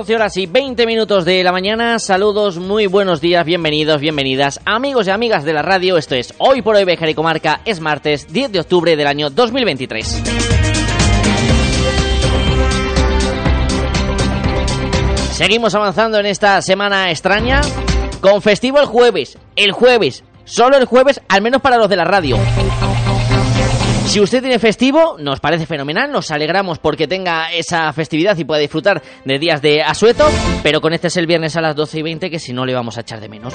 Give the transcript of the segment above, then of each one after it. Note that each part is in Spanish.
Doce horas y 20 minutos de la mañana. Saludos, muy buenos días, bienvenidos, bienvenidas, amigos y amigas de la radio. Esto es Hoy por Hoy Bejar y Comarca. Es martes 10 de octubre del año 2023. Seguimos avanzando en esta semana extraña con festivo el jueves. El jueves, solo el jueves, al menos para los de la radio. Si usted tiene festivo, nos parece fenomenal, nos alegramos porque tenga esa festividad y pueda disfrutar de días de asueto, pero con este es el viernes a las 12 y 20 que si no le vamos a echar de menos.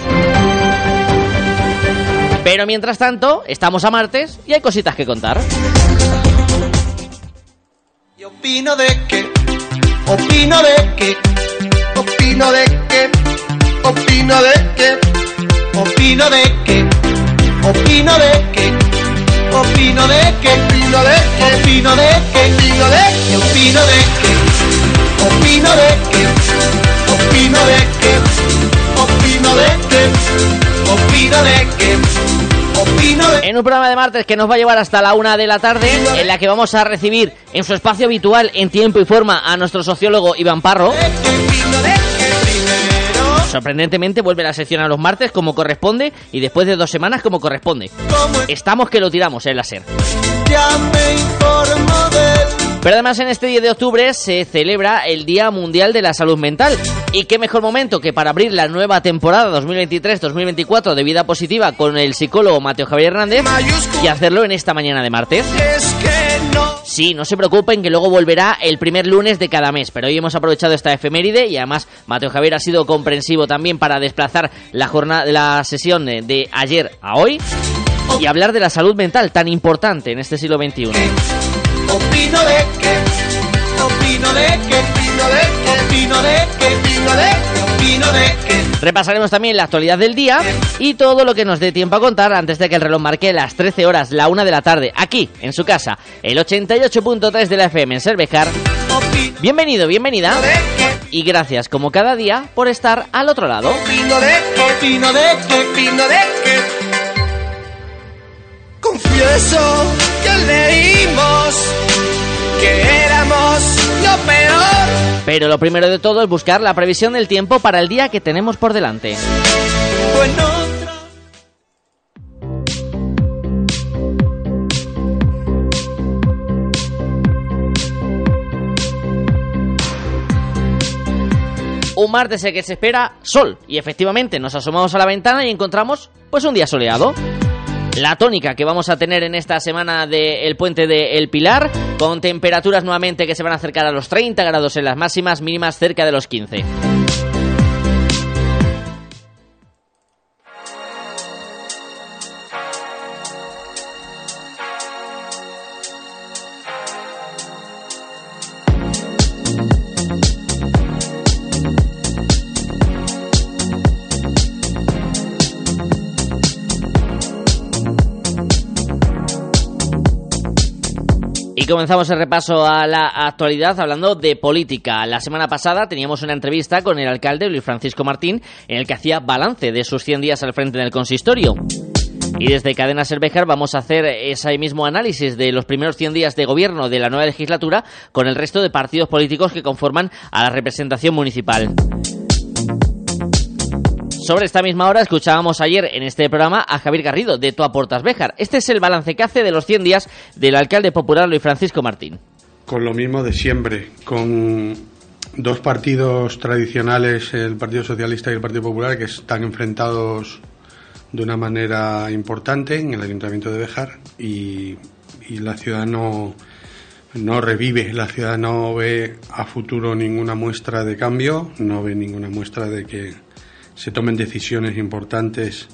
Pero mientras tanto, estamos a martes y hay cositas que contar. Opino de que, opino de que, opino de que, opino de que, opino de que, opino de opino de que, opino de que, opino de que, opino de que, opino de que, opino de que, opino de que, opino de que, opino de que, opino de En un programa de martes que nos va a llevar hasta la una de la tarde, en la que vamos a recibir en su espacio habitual, en tiempo y forma, a nuestro sociólogo Iván Parro. opino de Sorprendentemente vuelve la sección a los martes como corresponde y después de dos semanas como corresponde. Estamos que lo tiramos en la SER. ya me informo de Pero además en este 10 de octubre se celebra el Día Mundial de la Salud Mental. Y qué mejor momento que para abrir la nueva temporada 2023-2024 de Vida Positiva con el psicólogo Mateo Javier Hernández y hacerlo en esta mañana de martes. Sí, no se preocupen que luego volverá el primer lunes de cada mes, pero hoy hemos aprovechado esta efeméride y además Mateo Javier ha sido comprensivo también para desplazar la jornada la sesión de, ayer a hoy y hablar de la salud mental tan importante en este siglo XXI. de de de Repasaremos también la actualidad del día y todo lo que nos dé tiempo a contar antes de que el reloj marque las 13 horas, la 1 de la tarde, aquí, en su casa, el 88.3 de la FM en Cervejar. Bienvenido, bienvenida y gracias como cada día por estar al otro lado. Confieso que leímos que éramos lo peor Pero lo primero de todo es buscar la previsión del tiempo para el día que tenemos por delante. bueno Un martes en el que se espera sol y efectivamente nos asomamos a la ventana y encontramos pues un día soleado. La tónica que vamos a tener en esta semana del puente de El Pilar, con temperaturas nuevamente que se van a acercar a los 30 grados en las máximas, mínimas cerca de los 15. Y comenzamos el repaso a la actualidad hablando de política. La semana pasada teníamos una entrevista con el alcalde Luis Francisco Martín en el que hacía balance de sus 100 días al frente del consistorio. Y desde Cadena Cervejar vamos a hacer ese mismo análisis de los primeros 100 días de gobierno de la nueva legislatura con el resto de partidos políticos que conforman a la representación municipal. Sobre esta misma hora escuchábamos ayer en este programa a Javier Garrido de Tu Aportas Béjar. Este es el balance que hace de los 100 días del alcalde popular Luis Francisco Martín. Con lo mismo de siempre, con dos partidos tradicionales, el Partido Socialista y el Partido Popular, que están enfrentados de una manera importante en el Ayuntamiento de Bejar y, y la ciudad no, no revive, la ciudad no ve a futuro ninguna muestra de cambio, no ve ninguna muestra de que se tomen decisiones importantes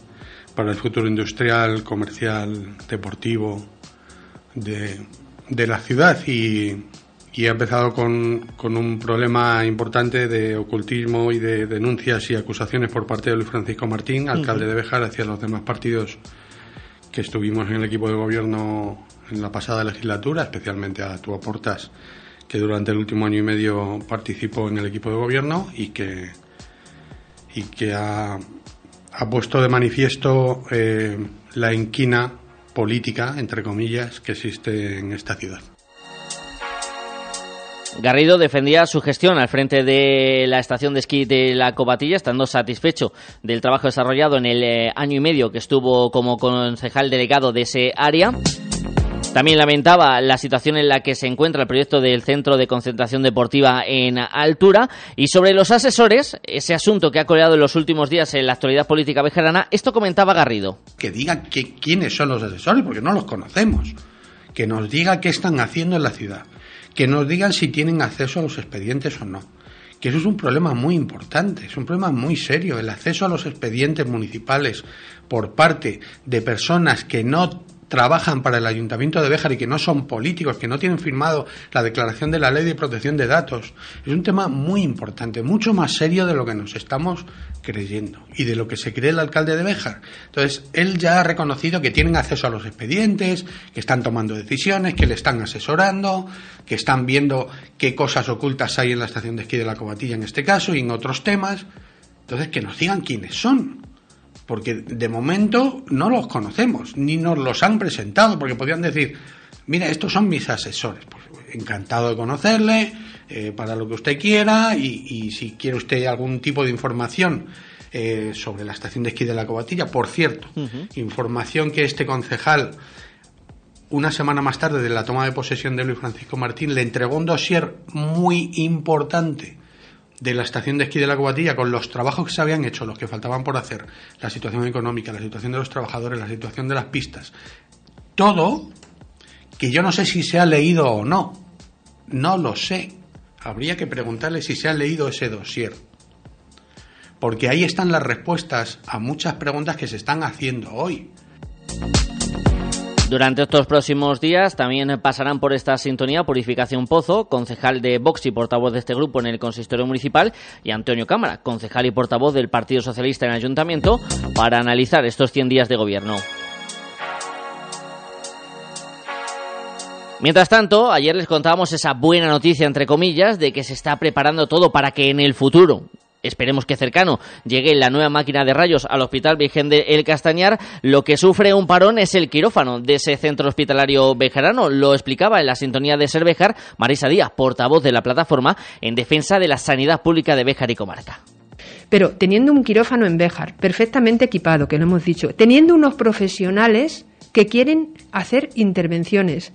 para el futuro industrial, comercial, deportivo de, de la ciudad. Y, y ha empezado con, con, un problema importante de ocultismo y de denuncias y acusaciones por parte de Luis Francisco Martín, alcalde de Bejar, hacia los demás partidos que estuvimos en el equipo de gobierno en la pasada legislatura, especialmente a tu Portas, que durante el último año y medio participó en el equipo de gobierno y que, y que ha, ha puesto de manifiesto eh, la inquina política, entre comillas, que existe en esta ciudad. Garrido defendía su gestión al frente de la estación de esquí de la Cobatilla, estando satisfecho del trabajo desarrollado en el eh, año y medio que estuvo como concejal delegado de ese área. También lamentaba la situación en la que se encuentra el proyecto del Centro de Concentración Deportiva en Altura. Y sobre los asesores, ese asunto que ha coleado en los últimos días en la actualidad política bejarana, esto comentaba Garrido. Que diga que, quiénes son los asesores, porque no los conocemos. Que nos diga qué están haciendo en la ciudad. Que nos digan si tienen acceso a los expedientes o no que eso es un problema muy importante, es un problema muy serio, el acceso a los expedientes municipales por parte de personas que no trabajan para el Ayuntamiento de Béjar y que no son políticos, que no tienen firmado la declaración de la Ley de Protección de Datos, es un tema muy importante, mucho más serio de lo que nos estamos creyendo y de lo que se cree el alcalde de Béjar. Entonces, él ya ha reconocido que tienen acceso a los expedientes, que están tomando decisiones, que le están asesorando, que están viendo qué cosas ocultas hay en la estación de esquí de la Cobatilla en este caso y en otros temas. Entonces, que nos digan quiénes son porque de momento no los conocemos, ni nos los han presentado, porque podrían decir, mira, estos son mis asesores. Pues, encantado de conocerle, eh, para lo que usted quiera, y, si quiere usted algún tipo de información eh, sobre la estación de esquí de la Cobatilla, por cierto, información que este concejal una semana más tarde de la toma de posesión de Luis Francisco Martín, le entregó un dossier muy importante de la estación de esquí de la Cubatilla con los trabajos que se habían hecho, los que faltaban por hacer, la situación económica, la situación de los trabajadores, la situación de las pistas, todo que yo no sé si se ha leído o no, no lo sé. Habría que preguntarle si se ha leído ese dossier. Porque ahí están las respuestas a muchas preguntas que se están haciendo hoy. Durante estos próximos días también pasarán por esta sintonía Purificación Pozo, concejal de Vox y portavoz de este grupo en el consistorio municipal, y Antonio Cámara, concejal y portavoz del Partido Socialista en el Ayuntamiento, para analizar estos 100 días de gobierno. Mientras tanto, ayer les contábamos esa buena noticia, entre comillas, de que se está preparando todo para que en el futuro, esperemos que cercano, llegue la nueva máquina de rayos al Hospital Virgen de El Castañar, lo que sufre un parón es el quirófano de ese centro hospitalario bejarano. Lo explicaba en la sintonía de Cervejar Marisa Díaz, portavoz de la plataforma en defensa de la sanidad pública de Béjar y Comarca. Pero teniendo un quirófano en Béjar, perfectamente equipado, que lo hemos dicho, teniendo unos profesionales que quieren hacer intervenciones.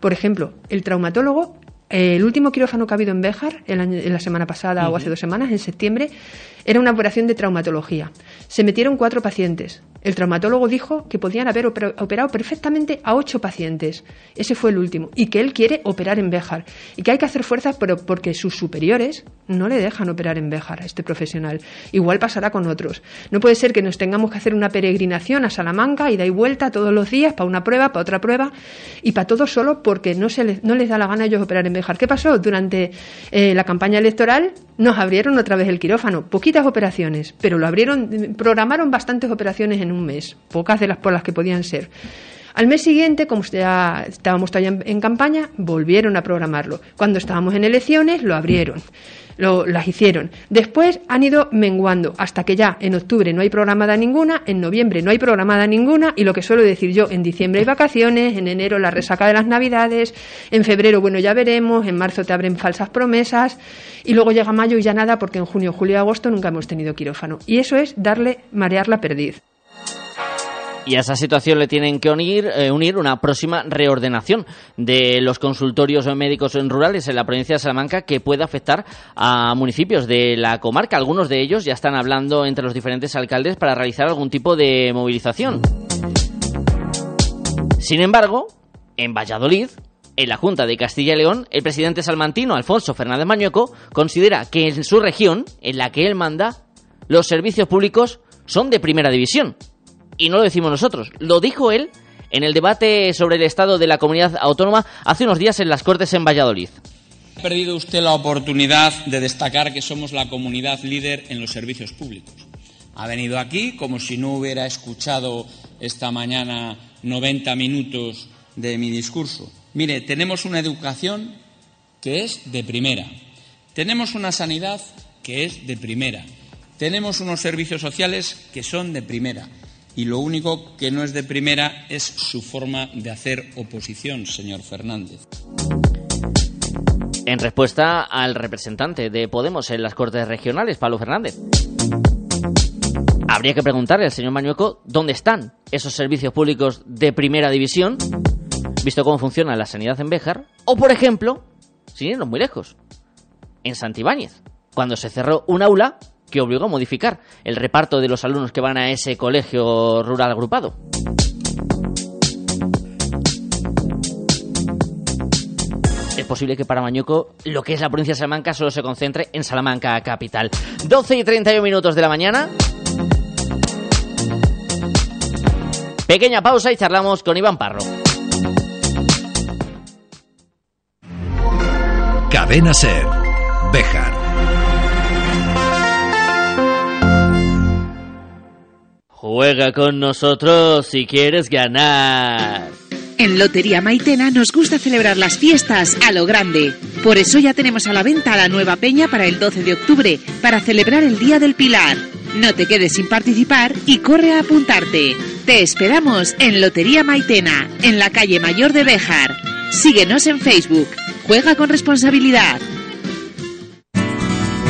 Por ejemplo, el traumatólogo el último quirófano que ha habido en Béjar, en la semana pasada o hace dos semanas, en septiembre, era una operación de traumatología. Se metieron cuatro pacientes. El traumatólogo dijo que podían haber operado perfectamente a ocho pacientes. Ese fue el último. Y que él quiere operar en Béjar. Y que hay que hacer fuerzas pero porque sus superiores no le dejan operar en Béjar a este profesional. Igual pasará con otros. No puede ser que nos tengamos que hacer una peregrinación a Salamanca y da vuelta todos los días para una prueba, para otra prueba y para todo solo porque no, se les, no les da la gana a ellos operar en Béjar. ¿Qué pasó? Durante eh, la campaña electoral nos abrieron otra vez el quirófano. Poquitas operaciones, pero lo abrieron, programaron bastantes operaciones en un mes, pocas de las por que podían ser. Al mes siguiente, como ya estábamos todavía en, campaña, volvieron a programarlo. Cuando estábamos en elecciones, lo abrieron. Lo, las hicieron. Después han ido menguando hasta que ya en octubre no hay programada ninguna, en noviembre no hay programada ninguna y lo que suelo decir yo, en diciembre hay vacaciones, en enero la resaca de las navidades, en febrero bueno ya veremos, en marzo te abren falsas promesas y luego llega mayo y ya nada porque en junio, julio y agosto nunca hemos tenido quirófano. Y eso es darle marear la perdiz. Y a esa situación le tienen que unir, eh, unir una próxima reordenación de los consultorios médicos rurales en la provincia de Salamanca que pueda afectar a municipios de la comarca. Algunos de ellos ya están hablando entre los diferentes alcaldes para realizar algún tipo de movilización. Sin embargo, en Valladolid, en la Junta de Castilla y León, el presidente salmantino Alfonso Fernández Mañueco considera que en su región, en la que él manda, los servicios públicos son de primera división y no lo decimos nosotros, lo dijo él en el debate sobre el estado de la comunidad autónoma hace unos días en las Cortes en Valladolid. Ha perdido usted la oportunidad de destacar que somos la comunidad líder en los servicios públicos. Ha venido aquí como si no hubiera escuchado esta mañana 90 minutos de mi discurso. Mire, tenemos una educación que es de primera. Tenemos una sanidad que es de primera. Tenemos unos servicios sociales que son de primera. Y lo único que no es de primera es su forma de hacer oposición, señor Fernández. En respuesta al representante de Podemos en las Cortes Regionales, Pablo Fernández. Habría que preguntarle al señor Mañueco dónde están esos servicios públicos de primera división, visto cómo funciona la sanidad en Béjar, o por ejemplo, sin irnos muy lejos, en Santibáñez, cuando se cerró un aula que obligó a modificar el reparto de los alumnos que van a ese colegio rural agrupado. Es posible que para Mañueco lo que es la provincia de Salamanca solo se concentre en Salamanca capital. 12 y 31 minutos de la mañana. Pequeña pausa y charlamos con Iván Parro. Cadena Ser. Béjar. Juega con nosotros si quieres ganar. En Lotería Maitena nos gusta celebrar las fiestas a lo grande. Por eso ya tenemos a la venta la nueva peña para el 12 de octubre, para celebrar el Día del Pilar. No te quedes sin participar y corre a apuntarte. Te esperamos en Lotería Maitena, en la calle Mayor de Béjar. Síguenos en Facebook. Juega con responsabilidad.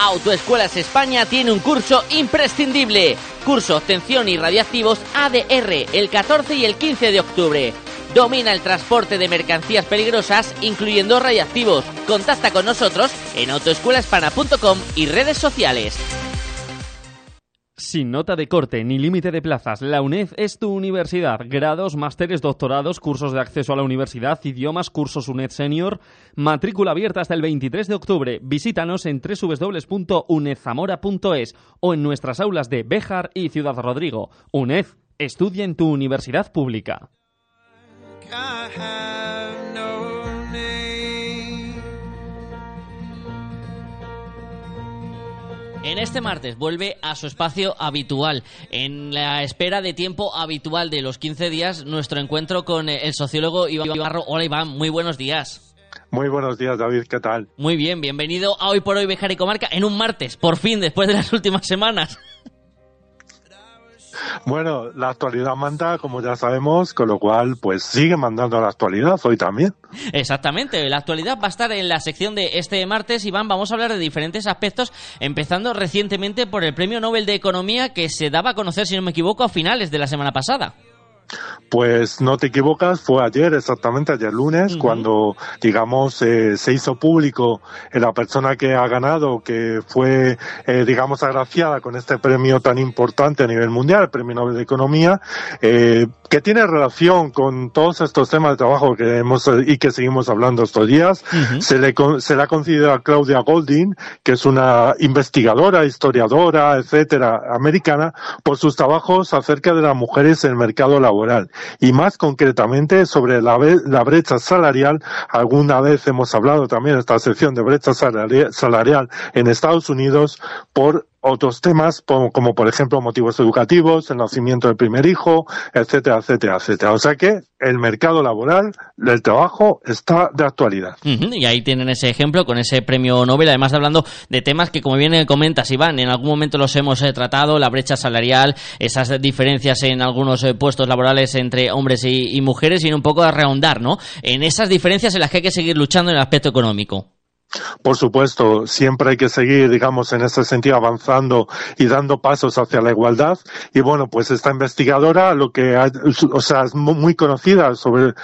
Autoescuelas España tiene un curso imprescindible. Curso Obtención y Radiactivos ADR el 14 y el 15 de octubre. Domina el transporte de mercancías peligrosas, incluyendo radiactivos. Contacta con nosotros en autoescuelahispana.com y redes sociales. Sin nota de corte ni límite de plazas, la UNED es tu universidad. Grados, másteres, doctorados, cursos de acceso a la universidad, idiomas, cursos UNED Senior. Matrícula abierta hasta el 23 de octubre. Visítanos en www.unedzamora.es o en nuestras aulas de Béjar y Ciudad Rodrigo. UNED, estudia en tu universidad pública. En este martes vuelve a su espacio habitual, en la espera de tiempo habitual de los 15 días, nuestro encuentro con el sociólogo Iván Ibarro. Hola Iván, muy buenos días. Muy buenos días, David, ¿qué tal? Muy bien, bienvenido a Hoy por Hoy Bejar y Comarca en un martes, por fin, después de las últimas semanas. Bueno, la actualidad manda, como ya sabemos, con lo cual, pues sigue mandando la actualidad hoy también. Exactamente, la actualidad va a estar en la sección de este martes, Iván. Vamos a hablar de diferentes aspectos, empezando recientemente por el Premio Nobel de Economía que se daba a conocer, si no me equivoco, a finales de la semana pasada. Pues no te equivocas, fue ayer, exactamente ayer lunes, cuando, digamos, eh, se hizo público la persona que ha ganado, que fue, eh, digamos, agraciada con este premio tan importante a nivel mundial, el Premio Nobel de Economía, eh, que tiene relación con todos estos temas de trabajo que hemos y que seguimos hablando estos días. se, le, se le ha concedido a Claudia Golding, que es una investigadora, historiadora, etcétera, americana, por sus trabajos acerca de las mujeres en el mercado laboral y más concretamente sobre la, brecha salarial. Alguna vez hemos hablado también en esta sección de brecha salarial en Estados Unidos por otros temas como, por ejemplo motivos educativos, el nacimiento del primer hijo, etcétera, etcétera, etcétera. O sea que el mercado laboral del trabajo está de actualidad. Y ahí tienen ese ejemplo con ese premio Nobel, además hablando de temas que como bien comentas Iván, en algún momento los hemos eh, tratado, la brecha salarial, esas diferencias en algunos eh, puestos laborales entre hombres y, mujeres y un poco a rehondar, ¿no? En esas diferencias en las que hay que seguir luchando en el aspecto económico. Por supuesto, siempre hay que seguir, digamos, en ese sentido avanzando y dando pasos hacia la igualdad. Y bueno, pues esta investigadora, lo que, ha, o sea, es muy conocida sobre,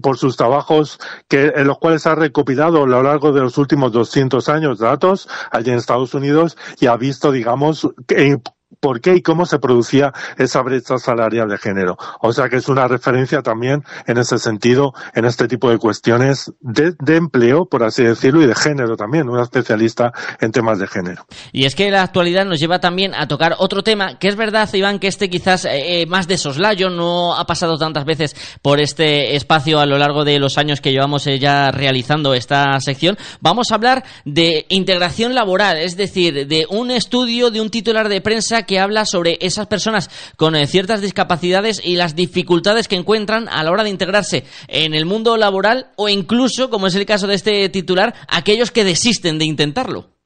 por sus trabajos que, en los cuales ha recopilado a lo largo de los últimos 200 años datos allí en Estados Unidos y ha visto, digamos, que, por qué y cómo se producía esa brecha salarial de género. O sea que es una referencia también en ese sentido, en este tipo de cuestiones de, empleo, por así decirlo, y de género también, una especialista en temas de género. Y es que la actualidad nos lleva también a tocar otro tema, que es verdad, Iván, que este quizás eh, eh, más de soslayo, no ha pasado tantas veces por este espacio a lo largo de los años que llevamos eh, ya realizando esta sección. Vamos a hablar de integración laboral, es decir, de un estudio de un titular de prensa que habla sobre esas personas con eh, ciertas discapacidades y las dificultades que encuentran a la hora de integrarse en el mundo laboral o incluso, como es el caso de este titular, aquellos que desisten de intentarlo.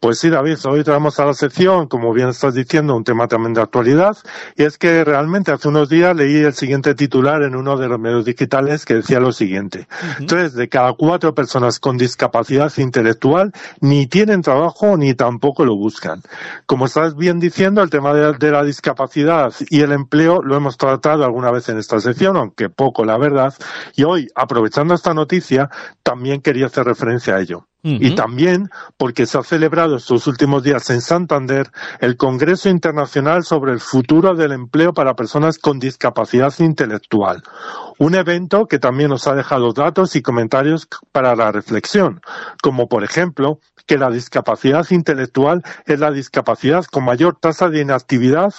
Pues sí, David, hoy traemos a la sección, como bien estás diciendo, un tema también de actualidad, y es que realmente hace unos días leí el siguiente titular en uno de los medios digitales que decía lo siguiente. Tres de cada cuatro personas con discapacidad intelectual ni tienen trabajo ni tampoco lo buscan. Como estás bien diciendo, el tema de, de la discapacidad y el empleo lo hemos tratado alguna vez en esta sección, aunque poco la verdad, y hoy, aprovechando esta noticia, también quería hacer referencia a ello. Y también porque se ha celebrado estos últimos días en Santander el Congreso Internacional sobre el futuro del empleo para personas con discapacidad intelectual. Un evento que también nos ha dejado datos y comentarios para la reflexión, como por ejemplo que la discapacidad intelectual es la discapacidad con mayor tasa de inactividad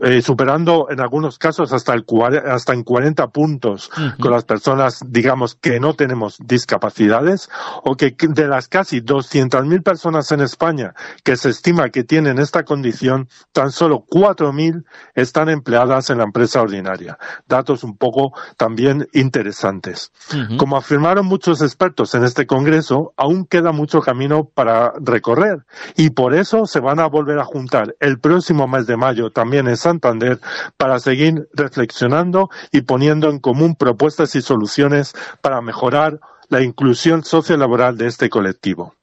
eh, superando en algunos casos hasta, el, hasta en 40 puntos con las personas, digamos, que no tenemos discapacidades, o que de las casi 200.000 personas en España que se estima que tienen esta condición, tan solo 4.000 están empleadas en la empresa ordinaria. Datos un poco también interesantes. Como afirmaron muchos expertos en este Congreso, aún queda mucho camino para recorrer y por eso se van a volver a juntar el próximo mes de mayo también en Santander para seguir reflexionando y poniendo en común propuestas y soluciones para mejorar la inclusión sociolaboral de este colectivo.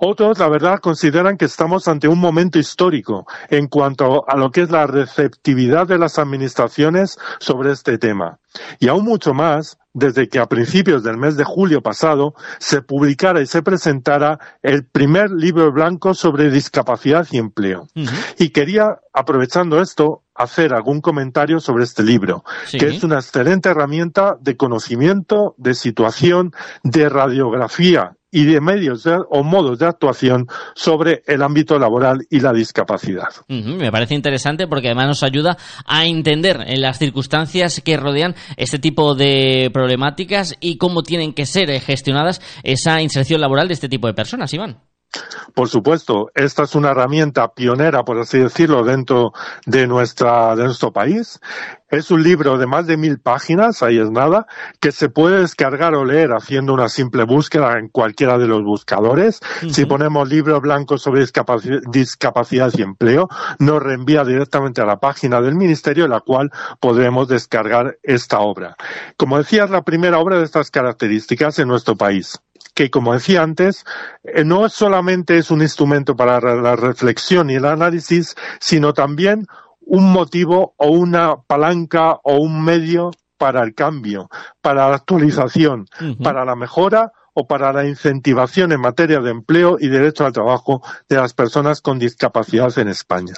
Otros, la verdad, consideran que estamos ante un momento histórico en cuanto a lo que es la receptividad de las administraciones sobre este tema. Y aún mucho más desde que a principios del mes de julio pasado se publicara y se presentara el primer libro blanco sobre discapacidad y empleo. Y quería, aprovechando esto, hacer algún comentario sobre este libro, que es una excelente herramienta de conocimiento, de situación, de radiografía y de medios o modos de actuación sobre el ámbito laboral y la discapacidad. me parece interesante porque además nos ayuda a entender en las circunstancias que rodean este tipo de problemáticas y cómo tienen que ser gestionadas esa inserción laboral de este tipo de personas, Iván. Por supuesto, esta es una herramienta pionera, por así decirlo, dentro de, nuestra, de nuestro país. Es un libro de más de mil páginas, ahí es nada, que se puede descargar o leer haciendo una simple búsqueda en cualquiera de los buscadores. Si ponemos libro blanco sobre discapacidad y empleo, nos reenvía directamente a la página del Ministerio, en la cual podremos descargar esta obra. Como decía, es la primera obra de estas características en nuestro país que, como decía antes, eh, no solamente es un instrumento para la reflexión y el análisis, sino también un motivo o una palanca o un medio para el cambio, para la actualización, para la mejora o para la incentivación en materia de empleo y derecho al trabajo de las personas con discapacidad en España.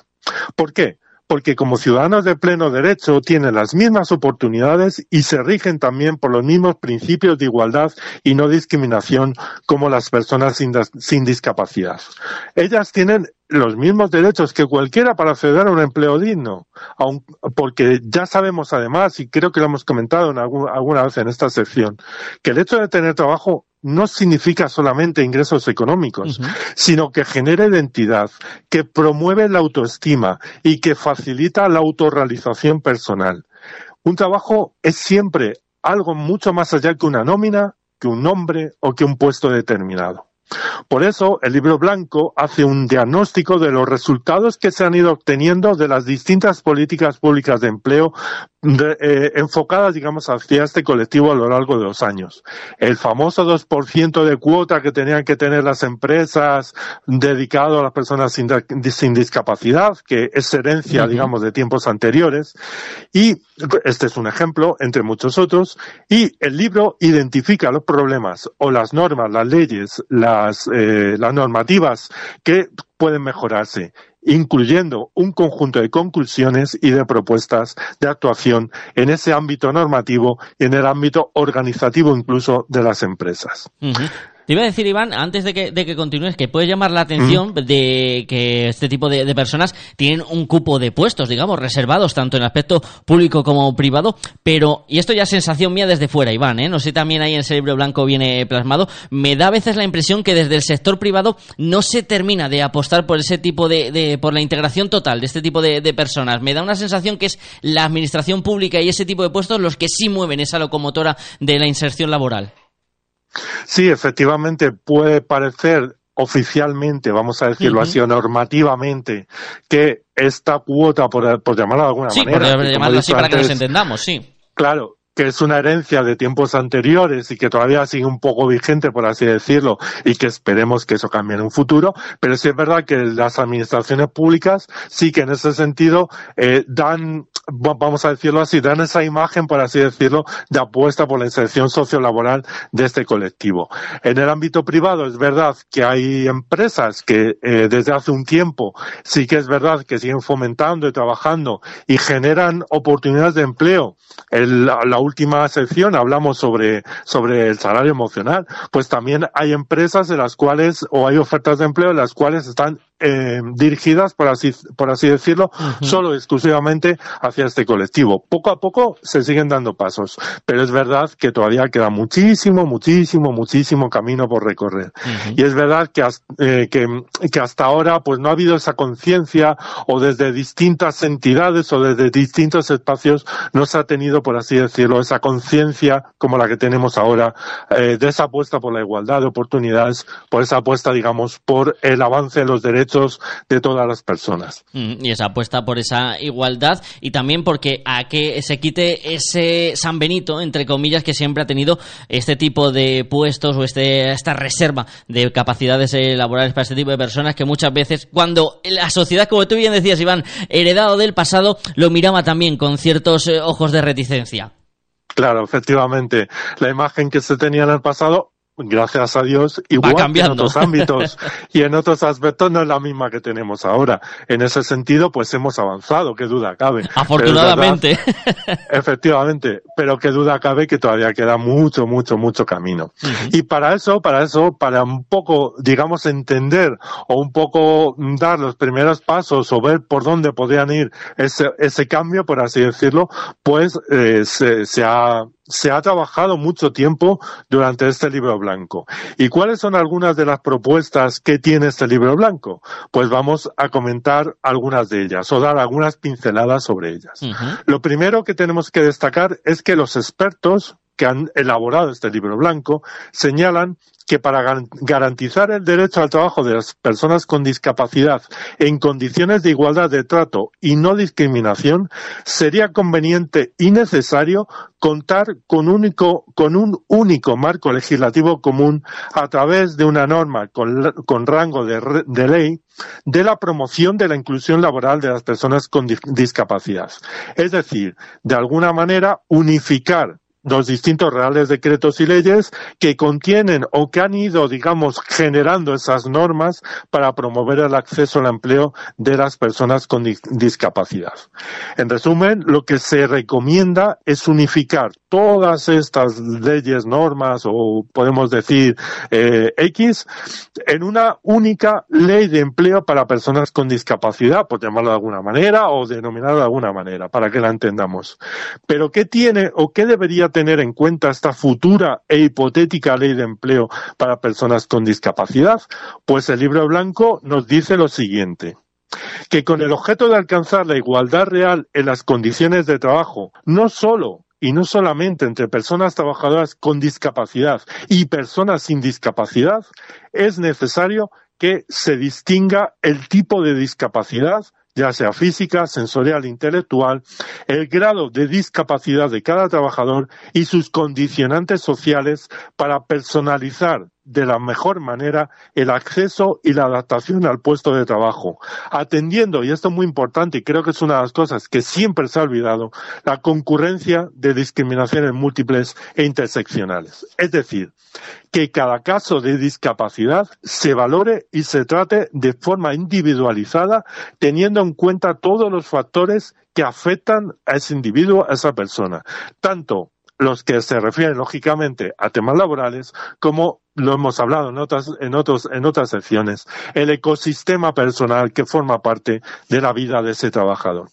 ¿Por qué? Porque como ciudadanos de pleno derecho tienen las mismas oportunidades y se rigen también por los mismos principios de igualdad y no discriminación como las personas sin, discapacidad. Ellas tienen los mismos derechos que cualquiera para acceder a un empleo digno, porque ya sabemos además, y creo que lo hemos comentado en alguna vez en esta sección, que el hecho de tener trabajo no significa solamente ingresos económicos, sino que genera identidad, que promueve la autoestima y que facilita la autorrealización personal. Un trabajo es siempre algo mucho más allá que una nómina, que un nombre o que un puesto determinado. Por eso, el libro blanco hace un diagnóstico de los resultados que se han ido obteniendo de las distintas políticas públicas de empleo eh, enfocadas, digamos, hacia este colectivo a lo largo de los años. El famoso 2% de cuota que tenían que tener las empresas dedicado a las personas sin, discapacidad, que es herencia, digamos, de tiempos anteriores. Y este es un ejemplo, entre muchos otros. Y el libro identifica los problemas o las normas, las leyes, las, eh, las normativas que pueden mejorarse incluyendo un conjunto de conclusiones y de propuestas de actuación en ese ámbito normativo y en el ámbito organizativo incluso de las empresas. Te iba a decir, Iván, antes de que, de que continúes, que puede llamar la atención de que este tipo de, personas tienen un cupo de puestos, digamos, reservados tanto en aspecto público como privado, pero, y esto ya es sensación mía desde fuera, Iván, ¿eh? no sé también ahí en el libro blanco viene plasmado, me da a veces la impresión que desde el sector privado no se termina de apostar por ese tipo de, de por la integración total de este tipo de, de personas. Me da una sensación que es la administración pública y ese tipo de puestos los que sí mueven esa locomotora de la inserción laboral. Sí, efectivamente puede parecer oficialmente, vamos a decirlo así, o normativamente, que esta cuota, por, por llamarla de alguna manera. Por llamarla así para que nos entendamos, sí. Claro, que es una herencia de tiempos anteriores y que todavía sigue un poco vigente, por así decirlo, y que esperemos que eso cambie en un futuro, pero sí es verdad que las administraciones públicas sí que en ese sentido eh, dan, vamos a decirlo así, dan esa imagen, por así decirlo, de apuesta por la inserción sociolaboral de este colectivo. En el ámbito privado es verdad que hay empresas que eh, desde hace un tiempo sí que es verdad que siguen fomentando y trabajando y generan oportunidades de empleo. El, la última sección hablamos sobre, sobre el salario emocional, pues también hay empresas en las cuales, o hay ofertas de empleo en las cuales están eh, dirigidas, por así, por así decirlo, solo exclusivamente hacia este colectivo. Poco a poco se siguen dando pasos, pero es verdad que todavía queda muchísimo, muchísimo, muchísimo camino por recorrer. Y es verdad que, eh, que, que, hasta ahora pues no ha habido esa conciencia o desde distintas entidades o desde distintos espacios no se ha tenido, por así decirlo, esa conciencia como la que tenemos ahora eh, de esa apuesta por la igualdad de oportunidades, por esa apuesta, digamos, por el avance de los derechos de todas las personas. Mm, y esa apuesta por esa igualdad y también porque a que se quite ese San Benito, entre comillas, que siempre ha tenido este tipo de puestos o este, esta reserva de capacidades eh, laborales para este tipo de personas que muchas veces, cuando la sociedad, como tú bien decías, Iván, heredado del pasado, lo miraba también con ciertos eh, ojos de reticencia. Claro, efectivamente. La imagen que se tenía en el pasado gracias a Dios, igual que en otros ámbitos y en otros aspectos no es la misma que tenemos ahora. En ese sentido, pues hemos avanzado, qué duda cabe. Afortunadamente. efectivamente, pero qué duda cabe que todavía queda mucho, mucho, mucho camino. Y para eso, para eso, para un poco, digamos, entender o un poco dar los primeros pasos o ver por dónde podrían ir ese, ese cambio, por así decirlo, pues eh, se, se ha se ha trabajado mucho tiempo durante este libro blanco. ¿Y cuáles son algunas de las propuestas que tiene este libro blanco? Pues vamos a comentar algunas de ellas o dar algunas pinceladas sobre ellas. Lo primero que tenemos que destacar es que los expertos que han elaborado este libro blanco señalan que para garantizar el derecho al trabajo de las personas con discapacidad en condiciones de igualdad de trato y no discriminación, sería conveniente y necesario contar con, un único marco legislativo común a través de una norma con, rango de, de ley de la promoción de la inclusión laboral de las personas con discapacidad. Es decir, de alguna manera unificar los distintos reales decretos y leyes que contienen o que han ido, digamos, generando esas normas para promover el acceso al empleo de las personas con discapacidad. En resumen, lo que se recomienda es unificar todas estas leyes, normas o podemos decir eh, X en una única ley de empleo para personas con discapacidad, por llamarlo de alguna manera o denominarlo de alguna manera, para que la entendamos. Pero ¿qué tiene o qué debería tener en cuenta esta futura e hipotética ley de empleo para personas con discapacidad? Pues el libro blanco nos dice lo siguiente que con el objeto de alcanzar la igualdad real en las condiciones de trabajo, no solo y no solamente entre personas trabajadoras con discapacidad y personas sin discapacidad, es necesario que se distinga el tipo de discapacidad ya sea física, sensorial, intelectual, el grado de discapacidad de cada trabajador y sus condicionantes sociales para personalizar de la mejor manera el acceso y la adaptación al puesto de trabajo, atendiendo, y esto es muy importante y creo que es una de las cosas que siempre se ha olvidado, la concurrencia de discriminaciones múltiples e interseccionales. Es decir, que cada caso de discapacidad se valore y se trate de forma individualizada, teniendo en cuenta todos los factores que afectan a ese individuo, a esa persona, tanto los que se refieren lógicamente a temas laborales como lo hemos hablado en otras, en otros, en otras secciones, el ecosistema personal que forma parte de la vida de ese trabajador.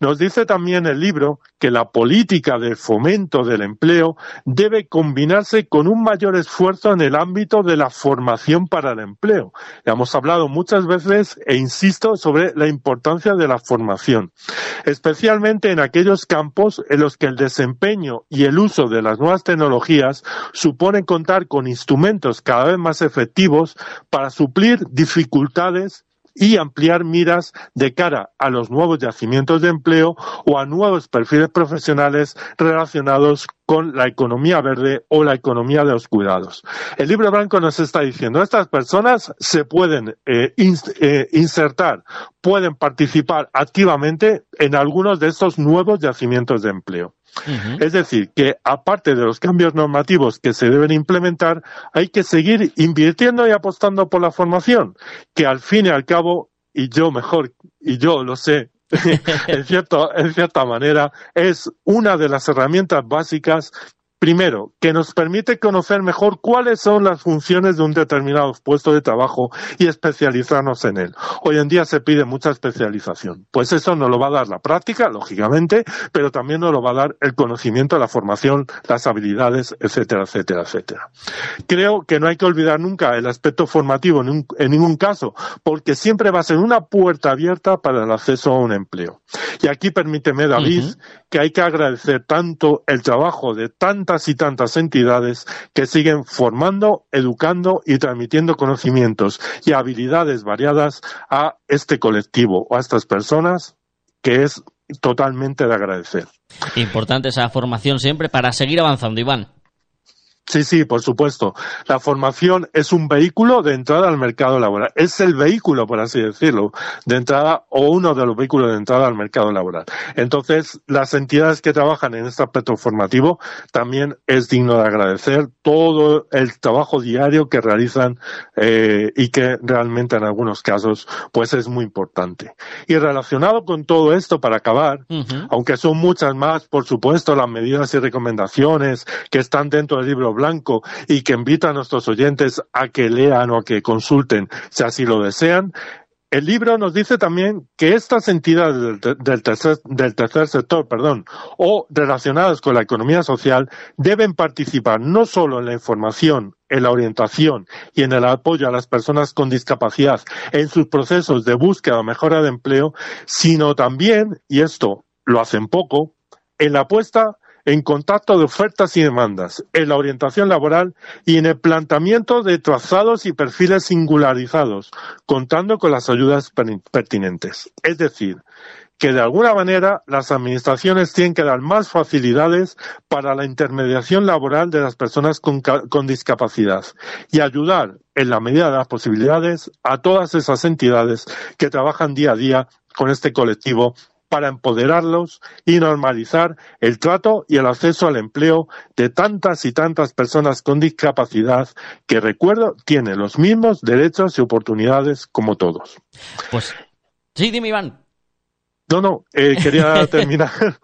Nos dice también el libro que la política de fomento del empleo debe combinarse con un mayor esfuerzo en el ámbito de la formación para el empleo. Ya hemos hablado muchas veces e insisto sobre la importancia de la formación, especialmente en aquellos campos en los que el desempeño y el uso de las nuevas tecnologías suponen contar con instrumentos cada vez más efectivos para suplir dificultades y ampliar miras de cara a los nuevos yacimientos de empleo o a nuevos perfiles profesionales relacionados con la economía verde o la economía de los cuidados. El libro blanco nos está diciendo, estas personas se pueden eh, eh, insertar, pueden participar activamente en algunos de estos nuevos yacimientos de empleo. Es decir, que aparte de los cambios normativos que se deben implementar, hay que seguir invirtiendo y apostando por la formación, que al fin y al cabo, y yo mejor, y yo lo sé, en, cierto, en cierta manera, es una de las herramientas básicas Primero, que nos permite conocer mejor cuáles son las funciones de un determinado puesto de trabajo y especializarnos en él. Hoy en día se pide mucha especialización. Pues eso nos lo va a dar la práctica, lógicamente, pero también nos lo va a dar el conocimiento, la formación, las habilidades, etcétera, etcétera, etcétera. Creo que no hay que olvidar nunca el aspecto formativo en, ningún caso, porque siempre va a ser una puerta abierta para el acceso a un empleo. Y aquí permíteme, David, que hay que agradecer tanto el trabajo de tantas y tantas entidades que siguen formando, educando y transmitiendo conocimientos y habilidades variadas a este colectivo o a estas personas que es totalmente de agradecer. Importante esa formación siempre para seguir avanzando, Iván. Sí, sí, por supuesto. La formación es un vehículo de entrada al mercado laboral. Es el vehículo, por así decirlo, de entrada o uno de los vehículos de entrada al mercado laboral. Entonces, las entidades que trabajan en este aspecto formativo también es digno de agradecer todo el trabajo diario que realizan eh, y que realmente en algunos casos pues es muy importante. Y relacionado con todo esto, para acabar, aunque son muchas más, por supuesto, las medidas y recomendaciones que están dentro del libro blanco y que invita a nuestros oyentes a que lean o a que consulten si así lo desean. El libro nos dice también que estas entidades del, tercer, tercer sector, perdón, o relacionadas con la economía social, deben participar no solo en la información, en la orientación y en el apoyo a las personas con discapacidad en sus procesos de búsqueda o mejora de empleo, sino también, y esto lo hacen poco, en la apuesta en contacto de ofertas y demandas, en la orientación laboral y en el planteamiento de trazados y perfiles singularizados, contando con las ayudas pertinentes. Es decir, que de alguna manera las administraciones tienen que dar más facilidades para la intermediación laboral de las personas con, con, discapacidad y ayudar en la medida de las posibilidades a todas esas entidades que trabajan día a día con este colectivo para empoderarlos y normalizar el trato y el acceso al empleo de tantas y tantas personas con discapacidad que, recuerdo, tienen los mismos derechos y oportunidades como todos. Pues sí, dime Iván. No, no, eh, quería terminar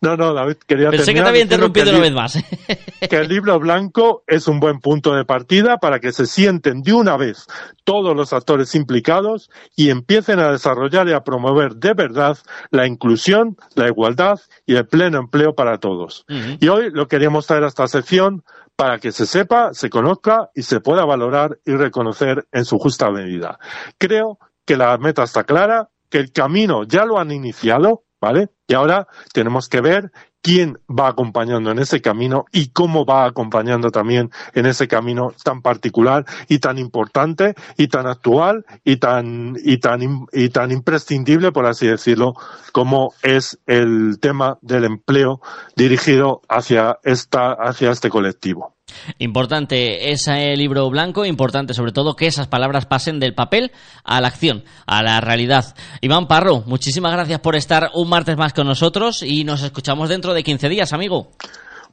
no, no, David, quería Pensé que te había interrumpido una vez más. que el libro blanco es un buen punto de partida para que se sienten de una vez todos los actores implicados y empiecen a desarrollar y a promover de verdad la inclusión, la igualdad y el pleno empleo para todos. Y hoy lo queríamos traer a esta sección para que se sepa, se conozca y se pueda valorar y reconocer en su justa medida. Creo que la meta está clara, que el camino ya lo han iniciado, ¿vale? Y ahora tenemos que ver quién va acompañando en ese camino y cómo va acompañando también en ese camino tan particular y tan importante y tan actual y tan y tan y tan imprescindible por así decirlo como es el tema del empleo dirigido hacia esta hacia este colectivo. Importante ese libro blanco, importante sobre todo que esas palabras pasen del papel a la acción, a la realidad. Iván Parro, muchísimas gracias por estar un martes más con nosotros y nos escuchamos dentro de 15 días, amigo.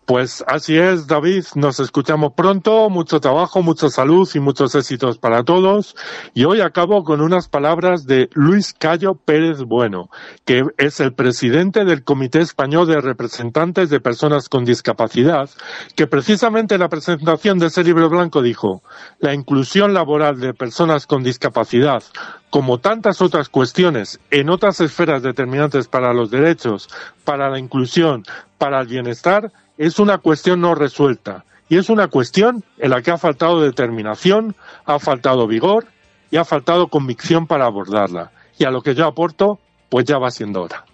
Pues así es, David. Nos escuchamos pronto. Mucho trabajo, mucha salud y muchos éxitos para todos. Y hoy acabo con unas palabras de Luis Cayo Pérez Bueno, que es el presidente del Comité Español de Representantes de Personas con Discapacidad, que precisamente en la presentación de ese libro blanco dijo, la inclusión laboral de personas con discapacidad como tantas otras cuestiones en otras esferas determinantes para los derechos, para la inclusión, para el bienestar, es una cuestión no resuelta y es una cuestión en la que ha faltado determinación, ha faltado vigor y ha faltado convicción para abordarla. Y a lo que yo aporto, pues ya va siendo hora.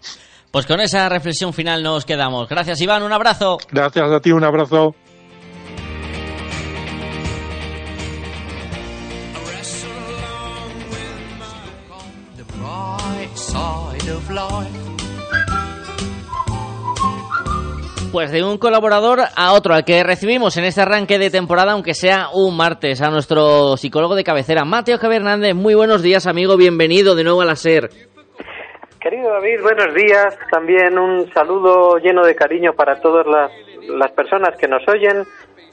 Pues con esa reflexión final nos quedamos. Gracias Iván, un abrazo. Gracias a ti, un abrazo. Pues de un colaborador a otro, al que recibimos en este arranque de temporada, aunque sea un martes, a nuestro psicólogo de cabecera, Mateo Javier Hernández. Muy buenos días, amigo, bienvenido de nuevo a la SER. Querido David, buenos días. También un saludo lleno de cariño para todas las, las personas que nos oyen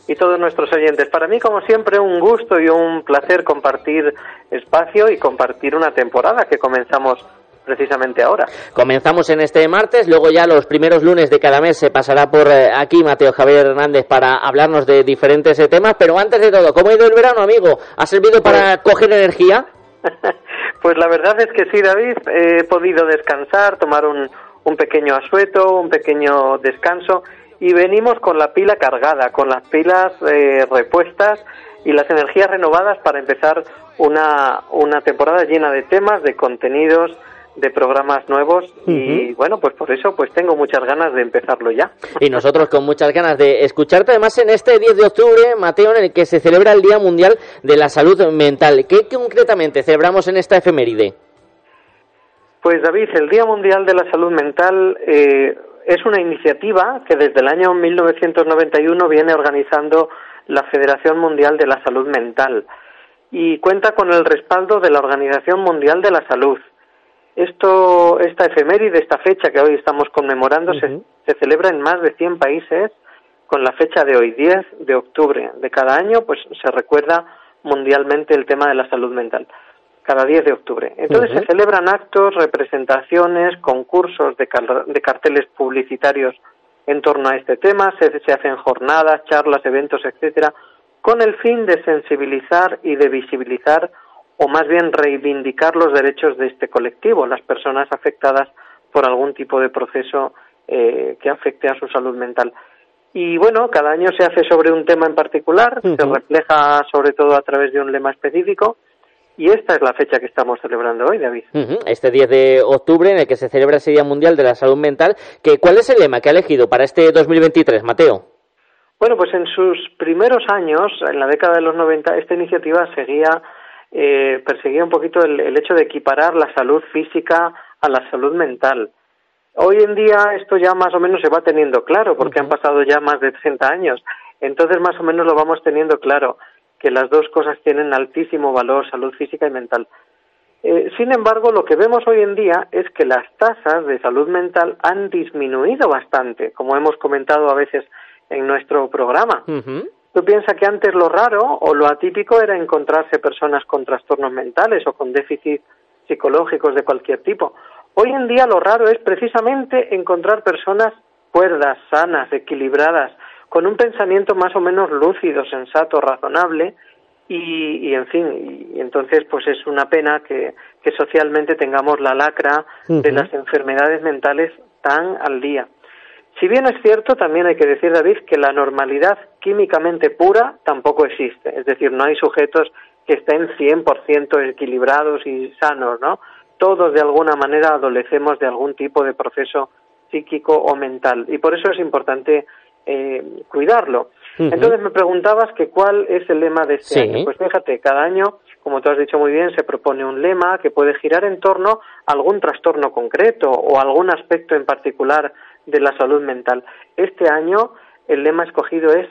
y todos nuestros oyentes. Para mí, como siempre, un gusto y un placer compartir espacio y compartir una temporada que comenzamos precisamente ahora. Comenzamos en este martes, luego ya los primeros lunes de cada mes se pasará por eh, aquí Mateo Javier Hernández para hablarnos de diferentes eh, temas, pero antes de todo, ¿cómo ha ido el verano, amigo? ¿Ha servido para pues- coger energía? pues la verdad es que sí, David, he podido descansar, tomar un, un pequeño asueto, un pequeño descanso y venimos con la pila cargada, con las pilas eh, repuestas y las energías renovadas para empezar una, una temporada llena de temas, de contenidos, de programas nuevos y bueno, pues por eso pues tengo muchas ganas de empezarlo ya. Y nosotros con muchas ganas de escucharte además en este 10 de octubre, Mateo, en el que se celebra el Día Mundial de la Salud Mental. ¿Qué concretamente celebramos en esta efeméride? Pues David, el Día Mundial de la Salud Mental eh, es una iniciativa que desde el año 1991 viene organizando la Federación Mundial de la Salud Mental y cuenta con el respaldo de la Organización Mundial de la Salud, esto, esta efeméride, esta fecha que hoy estamos conmemorando, se, se, celebra en más de 100 países con la fecha de hoy, 10 de octubre de cada año, pues se recuerda mundialmente el tema de la salud mental, cada 10 de octubre. Entonces se celebran actos, representaciones, concursos de, de, carteles publicitarios en torno a este tema, se, se hacen jornadas, charlas, eventos, etcétera, con el fin de sensibilizar y de visibilizar o más bien reivindicar los derechos de este colectivo, las personas afectadas por algún tipo de proceso eh, que afecte a su salud mental. Y bueno, cada año se hace sobre un tema en particular, se refleja sobre todo a través de un lema específico. Y esta es la fecha que estamos celebrando hoy, David. Este 10 de octubre, en el que se celebra ese Día Mundial de la Salud Mental. Que, ¿Cuál es el lema que ha elegido para este 2023, Mateo? Bueno, pues en sus primeros años, en la década de los 90, esta iniciativa seguía eh, perseguía un poquito el, hecho de equiparar la salud física a la salud mental. Hoy en día esto ya más o menos se va teniendo claro, porque han pasado ya más de 30 años. Entonces más o menos lo vamos teniendo claro, que las dos cosas tienen altísimo valor, salud física y mental. Eh, sin embargo, lo que vemos hoy en día es que las tasas de salud mental han disminuido bastante, como hemos comentado a veces en nuestro programa. Tú piensas que antes lo raro o lo atípico era encontrarse personas con trastornos mentales o con déficits psicológicos de cualquier tipo. Hoy en día lo raro es precisamente encontrar personas cuerdas, sanas, equilibradas, con un pensamiento más o menos lúcido, sensato, razonable y, en fin, y entonces pues es una pena que, que socialmente tengamos la lacra de las enfermedades mentales tan al día. Si bien es cierto, también hay que decir, David, que la normalidad químicamente pura tampoco existe. Es decir, no hay sujetos que estén 100% equilibrados y sanos, ¿no? Todos de alguna manera adolecemos de algún tipo de proceso psíquico o mental. Y por eso es importante eh, cuidarlo. Entonces me preguntabas que cuál es el lema de este año. Pues fíjate, cada año, como tú has dicho muy bien, se propone un lema que puede girar en torno a algún trastorno concreto o algún aspecto en particular de la salud mental. Este año el lema escogido es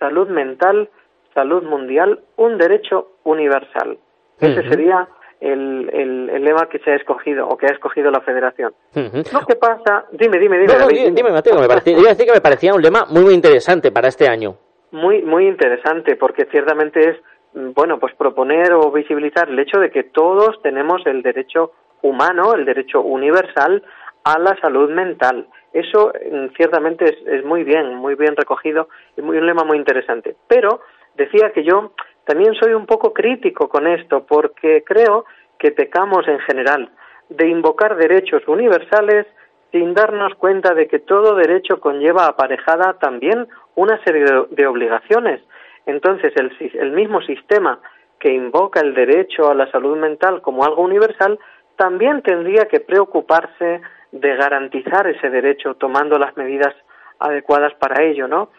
salud mental, salud mundial, un derecho universal. Ese sería el, el, lema que se ha escogido o que ha escogido la Federación. ¿No qué pasa? Dime, dime, dime. dime, Mateo, me parecía, iba a decir que me parecía un lema muy, muy interesante para este año. Muy, muy interesante, porque ciertamente es, mm, bueno, pues proponer o visibilizar el hecho de que todos tenemos el derecho humano, el derecho universal a la salud mental. Eso mm, ciertamente es, muy bien, muy bien recogido y muy, un lema muy interesante. Pero decía que yo también soy un poco crítico con esto porque creo que pecamos en general de invocar derechos universales sin darnos cuenta de que todo derecho conlleva aparejada también una serie de, obligaciones. Entonces, el, el mismo sistema que invoca el derecho a la salud mental como algo universal también tendría que preocuparse de garantizar ese derecho tomando las medidas adecuadas para ello, ¿no?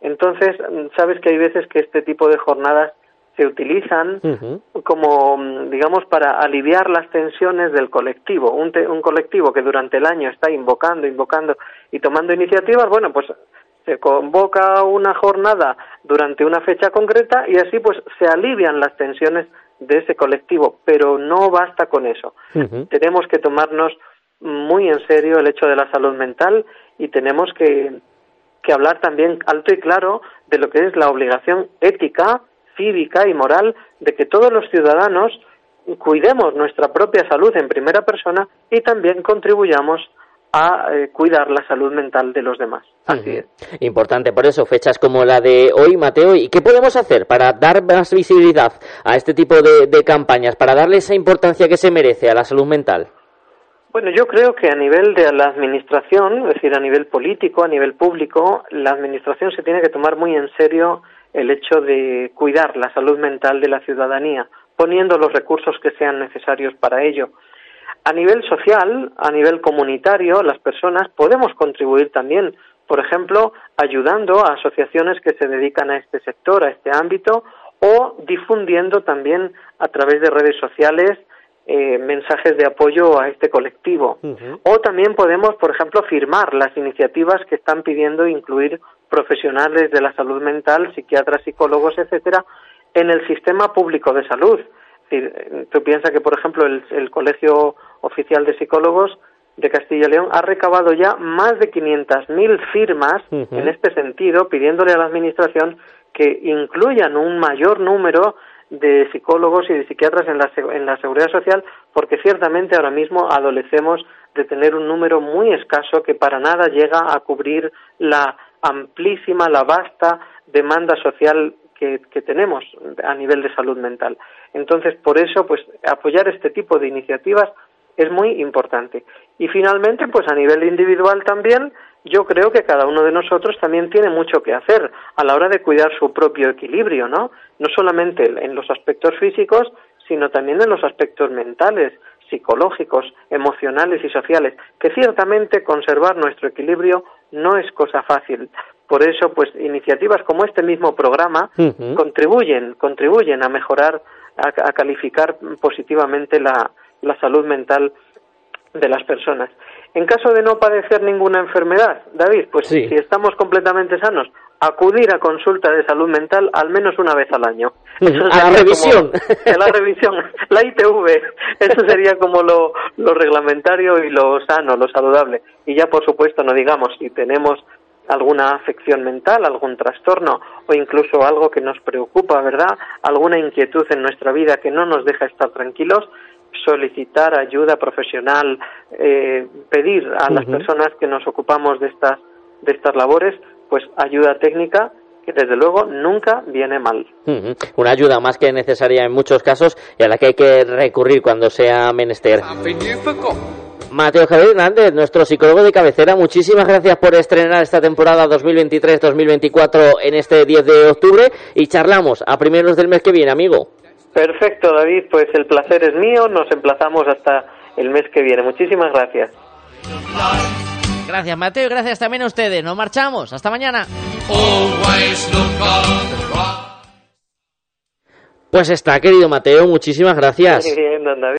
Entonces, sabes que hay veces que este tipo de jornadas se utilizan como, digamos, para aliviar las tensiones del colectivo. Un, un colectivo que durante el año está invocando, invocando y tomando iniciativas, bueno, pues se convoca una jornada durante una fecha concreta y así pues se alivian las tensiones de ese colectivo, pero no basta con eso. Tenemos que tomarnos muy en serio el hecho de la salud mental y tenemos que, que hablar también alto y claro de lo que es la obligación ética cívica y moral de que todos los ciudadanos cuidemos nuestra propia salud en primera persona y también contribuyamos a eh, cuidar la salud mental de los demás. Así es. Importante, por eso, fechas como la de hoy, Mateo. ¿Y qué podemos hacer para dar más visibilidad a este tipo de, de campañas, para darle esa importancia que se merece a la salud mental? Bueno, yo creo que a nivel de la administración, es decir, a nivel político, a nivel público, la administración se tiene que tomar muy en serio el hecho de cuidar la salud mental de la ciudadanía, poniendo los recursos que sean necesarios para ello. A nivel social, a nivel comunitario, las personas podemos contribuir también, por ejemplo, ayudando a asociaciones que se dedican a este sector, a este ámbito, o difundiendo también a través de redes sociales eh, mensajes de apoyo a este colectivo. O también podemos, por ejemplo, firmar las iniciativas que están pidiendo incluir profesionales de la salud mental, psiquiatras, psicólogos, etcétera, en el sistema público de salud. tú piensas que, por ejemplo, el, Colegio Oficial de Psicólogos de Castilla y León ha recabado ya más de 500.000 firmas en este sentido, pidiéndole a la Administración que incluyan un mayor número de psicólogos y de psiquiatras en la, en la seguridad social, porque ciertamente ahora mismo adolecemos de tener un número muy escaso que para nada llega a cubrir la amplísima, la vasta demanda social que, que, tenemos a nivel de salud mental. Entonces, por eso, pues, apoyar este tipo de iniciativas es muy importante. Y finalmente, pues, a nivel individual también, yo creo que cada uno de nosotros también tiene mucho que hacer a la hora de cuidar su propio equilibrio, ¿no? No solamente en los aspectos físicos, sino también en los aspectos mentales, psicológicos, emocionales y sociales, que ciertamente conservar nuestro equilibrio no es cosa fácil. Por eso, pues iniciativas como este mismo programa contribuyen, contribuyen a mejorar, a, calificar positivamente la, la salud mental de las personas. En caso de no padecer ninguna enfermedad, David, pues si estamos completamente sanos, acudir a consulta de salud mental al menos una vez al año. a la revisión. a la revisión, la ITV. Eso sería como lo, lo reglamentario y lo sano, lo saludable. Y ya, por supuesto, no digamos si tenemos alguna afección mental, algún trastorno o incluso algo que nos preocupa, ¿verdad? Alguna inquietud en nuestra vida que no nos deja estar tranquilos, solicitar ayuda profesional, eh, pedir a las personas que nos ocupamos de estas de estas labores pues ayuda técnica que desde luego nunca viene mal. Una ayuda más que necesaria en muchos casos y a la que hay que recurrir cuando sea menester. Mateo Javier Hernández, nuestro psicólogo de cabecera, muchísimas gracias por estrenar esta temporada 2023-2024 en este 10 de octubre y charlamos a primeros del mes que viene, amigo. Perfecto, David, pues el placer es mío, nos emplazamos hasta el mes que viene. Muchísimas gracias. Gracias, Mateo, y gracias también a ustedes. Nos marchamos. Hasta mañana. Pues está, querido Mateo, muchísimas gracias. Muy bien, don David.